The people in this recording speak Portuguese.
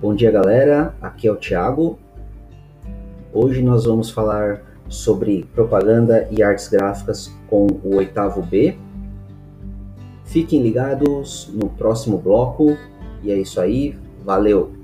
Bom dia, galera. Aqui é o Thiago. Hoje nós vamos falar sobre propaganda e artes gráficas com o oitavo B. Fiquem ligados no próximo bloco. E é isso aí. Valeu!